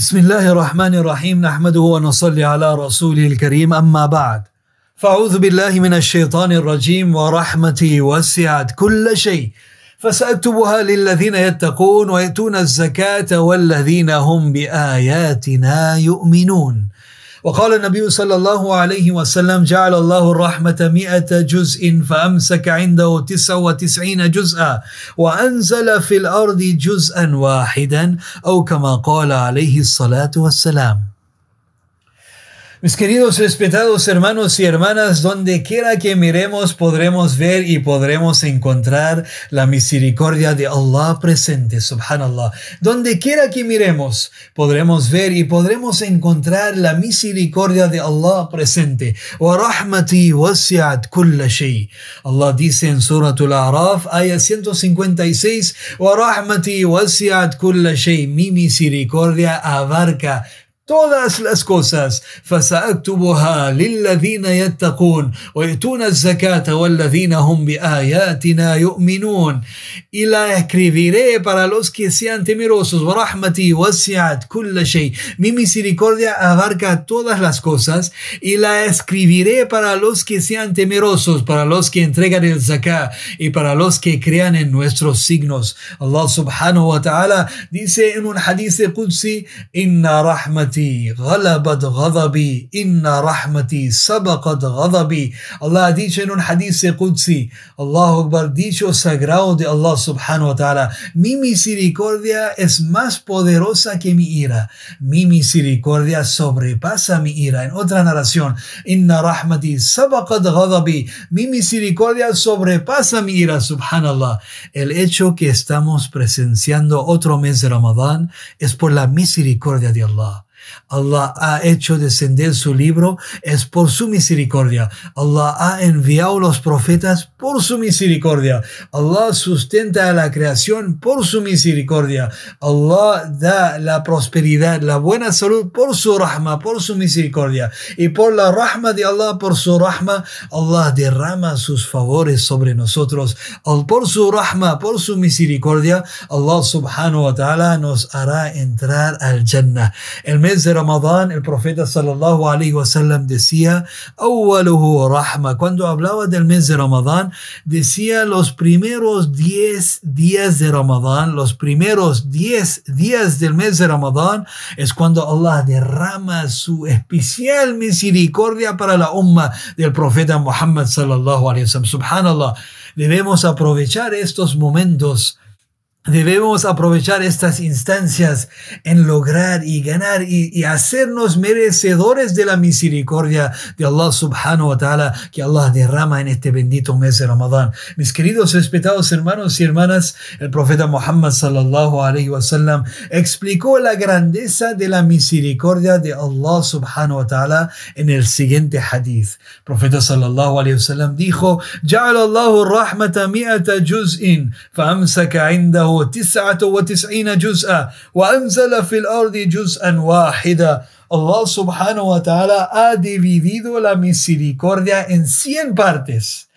بسم الله الرحمن الرحيم نحمده ونصلي على رسوله الكريم أما بعد. فأعوذ بالله من الشيطان الرجيم ورحمتي وسعت كل شيء. فسأكتبها للذين يتقون ويأتون الزكاة والذين هم بآياتنا يؤمنون. وقال النبي صلى الله عليه وسلم جعل الله الرحمة مئة جزء فأمسك عنده تسع وتسعين جزءا وأنزل في الأرض جزءا واحدا أو كما قال عليه الصلاة والسلام. Mis queridos respetados hermanos y hermanas, donde quiera que miremos podremos ver y podremos encontrar la misericordia de Allah presente, subhanallah. Donde quiera que miremos podremos ver y podremos encontrar la misericordia de Allah presente. Allah dice en Suratul Araf, ayah 156, rahmati wasi'at kulla shay. Mi misericordia abarca todas las cosas فسأكتبها للذين يتقون ويؤتون الزكاة والذين هم بآياتنا يؤمنون y la escribiré para los que sean temerosos ورحمتي وسعت كل شيء mi misericordia abarca todas las cosas y la escribiré para los que sean temerosos para los que entregan el zakat y para los que crean en nuestros signos Allah subhanahu wa ta'ala dice en un hadith qudsi inna rahmati rahmati ghalabat ghadabi, inna rahmati sabaqat ghadabi. Allah ha dicho en un hadith Qudsi, Allahu Akbar, dicho sagrado de Allah subhanahu wa ta'ala, mi misericordia es más poderosa que mi ira. Mi misericordia sobrepasa mi ira. En otra narración, inna rahmati sabaqat ghadabi, mi misericordia sobrepasa mi ira, subhanallah. El hecho que estamos presenciando otro mes de Ramadán es por la misericordia de Allah. Allah ha hecho descender su libro es por su misericordia. Allah ha enviado los profetas por su misericordia. Allah sustenta a la creación por su misericordia. Allah da la prosperidad, la buena salud por su rahma, por su misericordia. Y por la rahma de Allah, por su rahma, Allah derrama sus favores sobre nosotros. Por su rahma, por su misericordia, Allah subhanahu wa ta'ala nos hará entrar al Jannah. El mes de Ramadán, el profeta sallallahu alaihi wasallam decía, rahma. Cuando hablaba del mes de Ramadán, decía los primeros 10 días de Ramadán, los primeros 10 días del mes de Ramadán es cuando Allah derrama su especial misericordia para la umma del profeta Muhammad sallallahu alaihi wasallam. Subhanallah, debemos aprovechar estos momentos Debemos aprovechar estas instancias en lograr y ganar y, hacernos merecedores de la misericordia de Allah subhanahu wa ta'ala que Allah derrama en este bendito mes de Ramadán. Mis queridos respetados hermanos y hermanas, el profeta Muhammad sallallahu alayhi wa sallam explicó la grandeza de la misericordia de Allah subhanahu wa ta'ala en el siguiente hadith. El profeta sallallahu alayhi wa sallam dijo, جعل الله الرحمة مئة جزء فأمسك عنده له تسعة وتسعين جزءا وأنزل في الأرض جزءا واحدا. الله سبحانه وتعالى ha dividido la misericordia en 100 partes.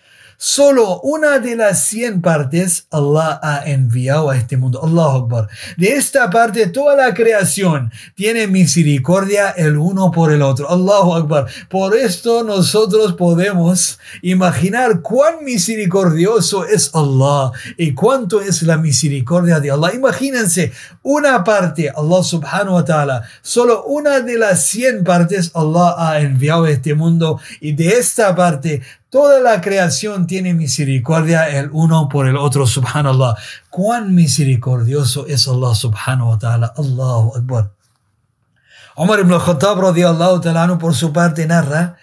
Solo una de las 100 partes Allah ha enviado a este mundo. Allah Akbar. De esta parte, toda la creación tiene misericordia el uno por el otro. Allahu Akbar. Por esto nosotros podemos imaginar cuán misericordioso es Allah y cuánto es la misericordia de Allah. Imagínense una parte, Allah subhanahu wa ta'ala, solo una de las 100 partes Allah ha enviado a este mundo y de esta parte Toda la creación tiene misericordia el uno por el otro, subhanallah. Cuán misericordioso es Allah subhanahu wa ta'ala. Allahu Akbar. Omar ibn al-Khattab radiallahu ta'ala por su parte narra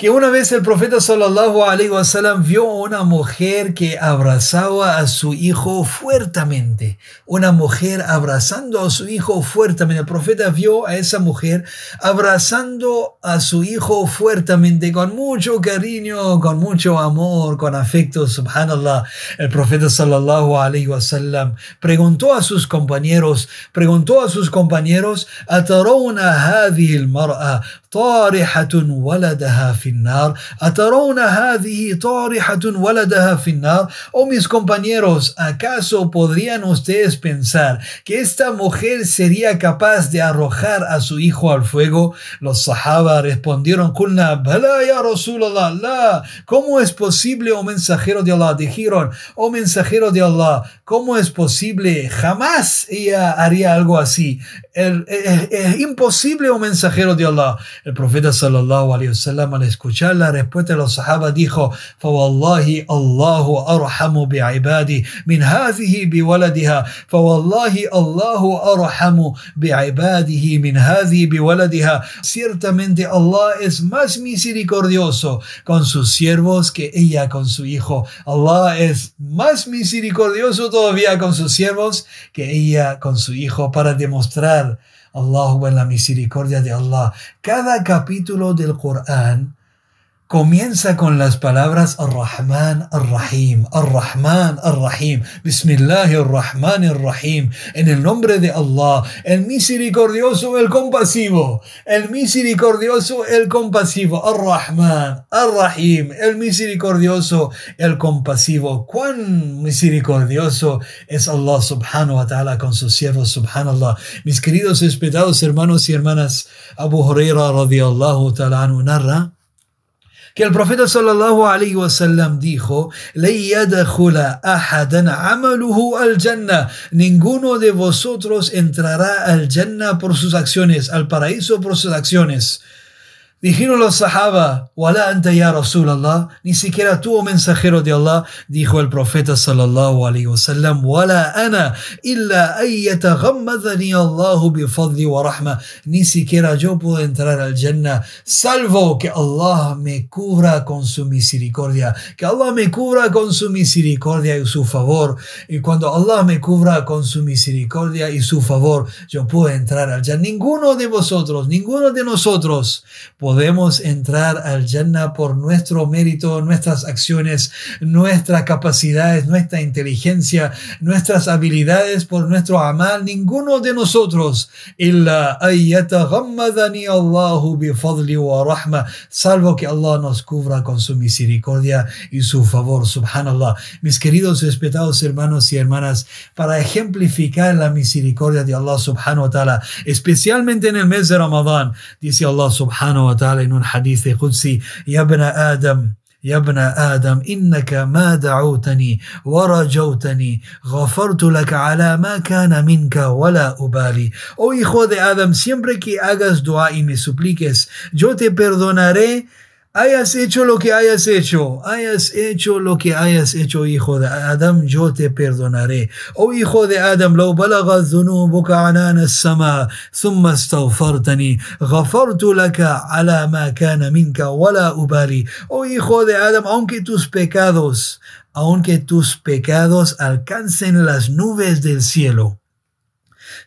que una vez el profeta sallallahu alaihi wasallam vio a una mujer que abrazaba a su hijo fuertemente, una mujer abrazando a su hijo fuertemente. El profeta vio a esa mujer abrazando a su hijo fuertemente con mucho cariño, con mucho amor, con afecto, subhanallah. El profeta sallallahu alaihi wasallam preguntó a sus compañeros, preguntó a sus compañeros, "Atarawna hadhihi al-mar'a طارحة ولدها في النار أترون هذه طارحة ولدها في النار Oh mis compañeros, ¿acaso podrían ustedes pensar que esta mujer sería capaz de arrojar a su hijo al fuego? Los sahaba respondieron, Kulna, bala ya Rasulallah, la, ¿cómo es posible, oh mensajero de Allah? Dijeron, oh mensajero de Allah, ¿cómo es posible? Jamás ella haría algo así. Es imposible, oh mensajero de Allah. El profeta sallallahu alayhi wasallam al escuchar la respuesta de los sahaba dijo, فوالله الله أرحم بعباده من هذه بولدها فوالله الله أرحم بعباده من هذه بولدها Ciertamente Allah es más misericordioso con sus siervos que ella con su hijo. Allah es más misericordioso todavía con sus siervos que ella con su hijo para demostrar Allah en la misericordia de Allah. Cada capítulo del Corán comienza con las palabras Ar-Rahman Ar-Rahim, Ar-Rahman Ar-Rahim, Bismillah Ar-Rahman Ar-Rahim, en el nombre de Allah, el misericordioso, el compasivo, el misericordioso, el compasivo, Ar-Rahman Ar-Rahim, el misericordioso, el compasivo. Cuán misericordioso es Allah subhanahu wa ta'ala con sus siervos, subhanallah. Mis queridos respetados hermanos y hermanas, Abu Huraira radiallahu ta'ala narra, que el profeta sallallahu alaihi wasallam dijo, al jannah. Ninguno de vosotros entrará al jannah por sus acciones, al paraíso por sus acciones. Dijeron los sahaba, Wala anta ya ni siquiera tú, mensajero de Allah, dijo el profeta sallallahu alayhi wasallam, Wala ana illa ayyataghammadani Allahu bifadli wa rahma, ni siquiera yo puedo entrar al Jannah, salvo que Allah me cubra con su misericordia, que Allah me cubra con su misericordia y su favor, y cuando Allah me cubra con su misericordia y su favor, yo puedo entrar al Jannah. Ninguno de vosotros, ninguno de nosotros, podemos entrar al Jannah por nuestro mérito, nuestras acciones, nuestras capacidades, nuestra inteligencia, nuestras habilidades, por nuestro amal. Ninguno de nosotros, salvo que Allah nos cubra con su misericordia y su favor. Subhanallah. Mis queridos respetados hermanos y hermanas, para ejemplificar la misericordia de Allah subhanahu wa ta'ala, especialmente en el mes de Ramadán, dice Allah subhanahu wa ta'ala, تعالى إن حديث قدسي يا ابن آدم يا ابن آدم إنك ما دعوتني ورجوتني غفرت لك على ما كان منك ولا أبالي. Oh hijo de Adam, siempre que hagas dua y me supliques, yo te perdonaré hayas hecho lo que hayas hecho, hayas hecho lo que hayas hecho, hijo de Adam, yo te perdonaré. Oh hijo de Adam, لو بلغت ذنوبك عنان السماء ثم استغفرتني غفرت لك على ما كان منك ولا أبالي. Oh hijo de Adam, aunque tus pecados, aunque tus pecados alcancen las nubes del cielo,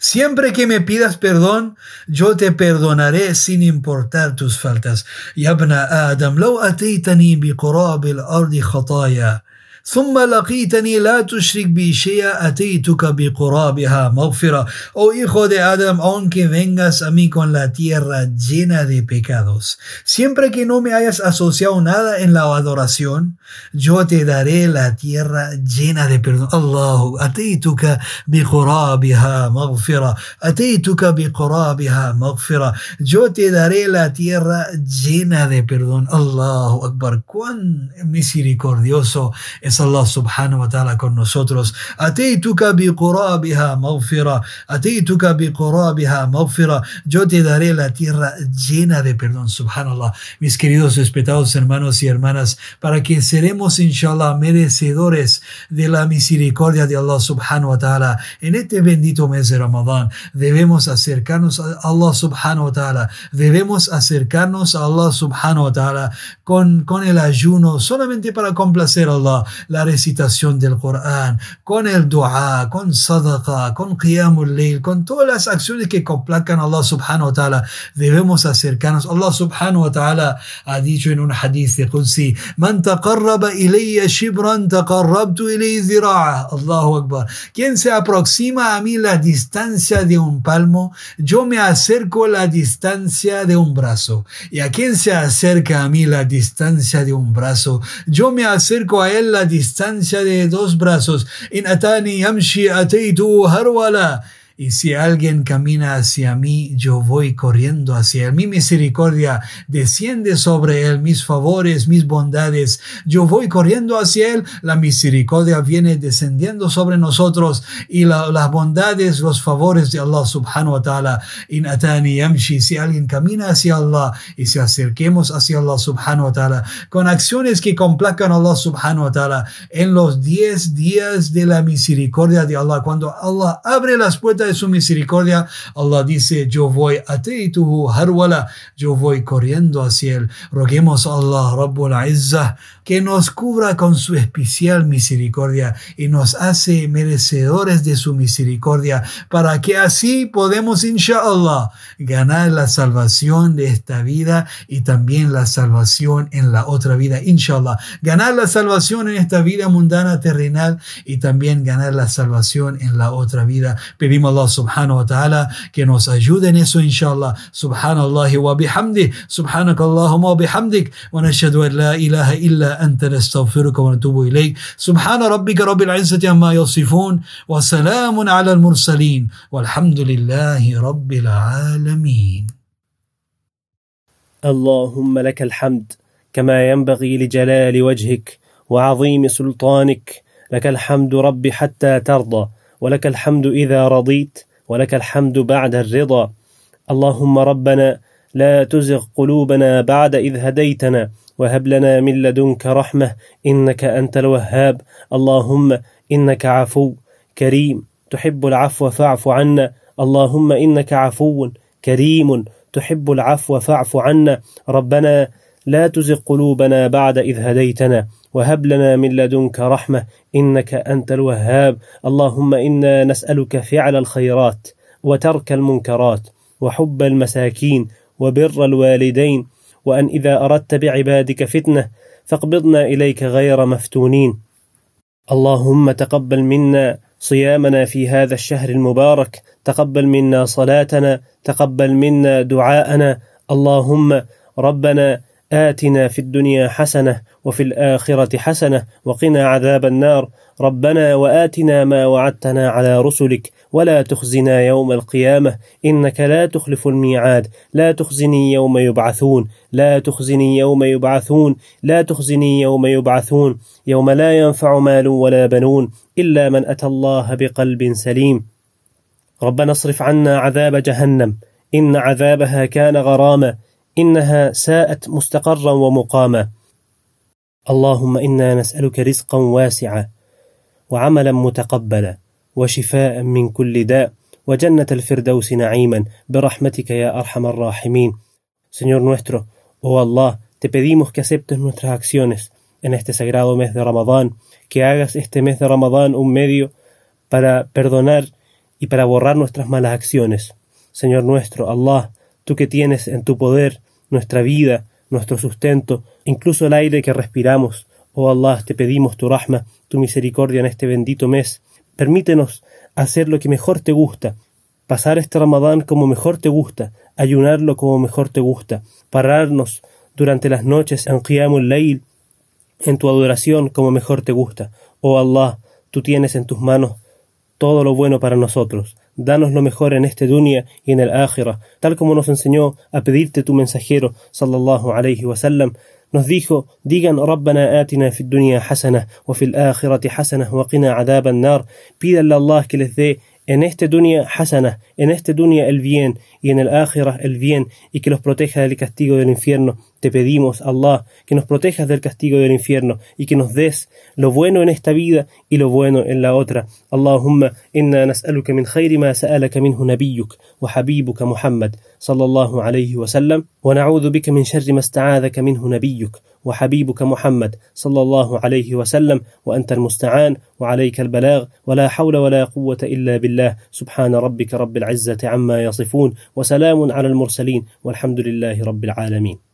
Siempre que me pidas perdón, yo te perdonaré sin importar tus faltas. Yabna Adam, لو أتيتني بقراب الأرض خطايا ثم لقيتني لا تشرك بي شيئا أتيتك بقرابها مغفرة Oh hijo de Adam, aunque vengas a mí con la tierra llena de pecados, siempre que no me hayas asociado nada en la adoración, yo te daré la tierra llena de perdón. Allahu, أتيتك بقرابها مغفرة أتيتك بقرابها مغفرة Yo te daré la tierra llena de perdón. Allahu Akbar, cuán misericordioso es es Allah subhanahu wa ta'ala con nosotros. Ateituka bi qurabiha maghfira. Ateituka bi qurabiha maghfira. Yo te daré la tierra llena de perdón, subhanallah. Mis queridos respetados hermanos y hermanas, para que seremos inshallah merecedores de la misericordia de Allah subhanahu wa ta'ala en este bendito mes de Ramadán, debemos acercarnos a Allah subhanahu wa ta'ala. Debemos acercarnos a Allah subhanahu wa ta'ala con, con el ayuno solamente para complacer a Allah la recitación del Corán, con el dua, con sadaqa, con qiyamul layl, con todas las acciones que complazcan a Allah subhanahu wa ta'ala, debemos acercarnos. Allah subhanahu wa ta'ala ha dicho en un hadith de Qudsi, Man taqarraba ilayya. Allahu Akbar. Se aproxima a mí la distancia de un palmo, yo me acerco la distancia de un brazo. Y a quien se acerca a mí la distancia de un brazo, yo me acerco a él la distancia de dos brazos. In atani yamshi ateitu harwala. Y si alguien camina hacia mí, yo voy corriendo hacia él. Mi misericordia desciende sobre él, mis favores, mis bondades. Yo voy corriendo hacia él, la misericordia viene descendiendo sobre nosotros y las bondades, los favores de Allah subhanahu wa ta'ala. In atani yamshi, si alguien camina hacia Allah y si acerquemos hacia Allah subhanahu wa ta'ala con acciones que complacan a Allah subhanahu wa ta'ala en los diez días de la misericordia de Allah, cuando Allah abre las puertas de su misericordia, Allah dice, yo voy a teituhu harwala, yo voy corriendo hacia él. Roguemos a Allah Rabbul Izzah que nos cubra con su especial misericordia y nos hace merecedores de su misericordia para que así podemos, inshallah, ganar la salvación de esta vida y también la salvación en la otra vida, inshallah. Ganar la salvación en esta vida mundana terrenal y también ganar la salvación en la otra vida. Pedimos a Allah subhanahu wa ta'ala que nos ayude en eso, inshallah. Subhanallah wa bihamdi, subhanakallahumma wa bihamdik, wa nashhadu an illa أنت نستغفرك ونتوب إليك. سبحان ربك رب العزة عما يصفون وسلام على المرسلين. والحمد لله رب العالمين. اللهم لك الحمد كما ينبغي لجلال وجهك وعظيم سلطانك. لك الحمد رب حتى ترضى ولك الحمد إذا رضيت ولك الحمد بعد الرضا. اللهم ربنا لا تزغ قلوبنا بعد إذ هديتنا وهب لنا من لدنك رحمة إنك أنت الوهاب. اللهم إنك عفو كريم تحب العفو فاعف عنا. اللهم إنك عفو كريم تحب العفو فاعف عنا. ربنا لا تزغ قلوبنا بعد إذ هديتنا. وهب لنا من لدنك رحمة إنك أنت الوهاب. اللهم إنا نسألك فعل الخيرات وترك المنكرات وحب المساكين وبر الوالدين. وأن إذا أردت بعبادك فتنة فاقبضنا إليك غير مفتونين. اللهم تقبل منا صيامنا في هذا الشهر المبارك تقبل منا صلاتنا تقبل منا دعاءنا. اللهم ربنا آتنا في الدنيا حسنة وفي الآخرة حسنة وقنا عذاب النار. ربنا وآتنا ما وعدتنا على رسلك. ولا تخزنا يوم القيامة إنك لا تخلف الميعاد. لا تخزني يوم يبعثون لا تخزني يوم يبعثون لا تخزني يوم يبعثون. يوم لا ينفع مال ولا بنون إلا من أتى الله بقلب سليم. ربنا اصرف عنا عذاب جهنم إن عذابها كان غراما إنها ساءت مستقرا ومقاما. اللهم إنا نسألك رزقا واسعا وعملا متقبلا. وشفاء من كل داء وجنة الفردوس نعيما برحمتك يا أرحم الراحمين Señor nuestro, oh Allah, te pedimos que aceptes nuestras acciones en este sagrado mes de Ramadán, que hagas este mes de Ramadán un medio para perdonar y para borrar nuestras malas acciones. Señor nuestro, Allah, tú que tienes en tu poder nuestra vida, nuestro sustento, incluso el aire que respiramos. Oh Allah, te pedimos tu rahma, tu misericordia en este bendito mes. Permítenos hacer lo que mejor te gusta, pasar este Ramadán como mejor te gusta, ayunarlo como mejor te gusta, pararnos durante las noches en Qiyamul Layl, en tu adoración como mejor te gusta. Oh Allah, tú tienes en tus manos todo lo bueno para nosotros. Danos lo mejor en este dunya y en el akhira, tal como nos enseñó a pedirte tu mensajero, sallallahu alayhi wa sallam, nos dijo, digan Rabbana atina fid dunya hasana wa fil akhirati hasana wa qina nar pídanle a Allah que les dé en este dunya hasana, en este dunya el bien y en el akhira el bien y que los proteja del castigo del infierno te pedimos, Allah, que nos protejas del castigo del infierno y que nos des lo bueno en esta vida y lo bueno en la otra. Allahumma inna nas'aluka min khayri ma sa'alaka minhu nabiyyuk wa habibuka Muhammad sallallahu alayhi wa sallam wa na'udhu bika min sharri ma ista'adhaka minhu nabiyyuk وحبيبك محمد صلى الله عليه وسلم وأنت المستعان وعليك البلاغ ولا حول ولا قوة إلا بالله سبحان ربك رب العزة عما يصفون وسلام على المرسلين والحمد لله رب العالمين.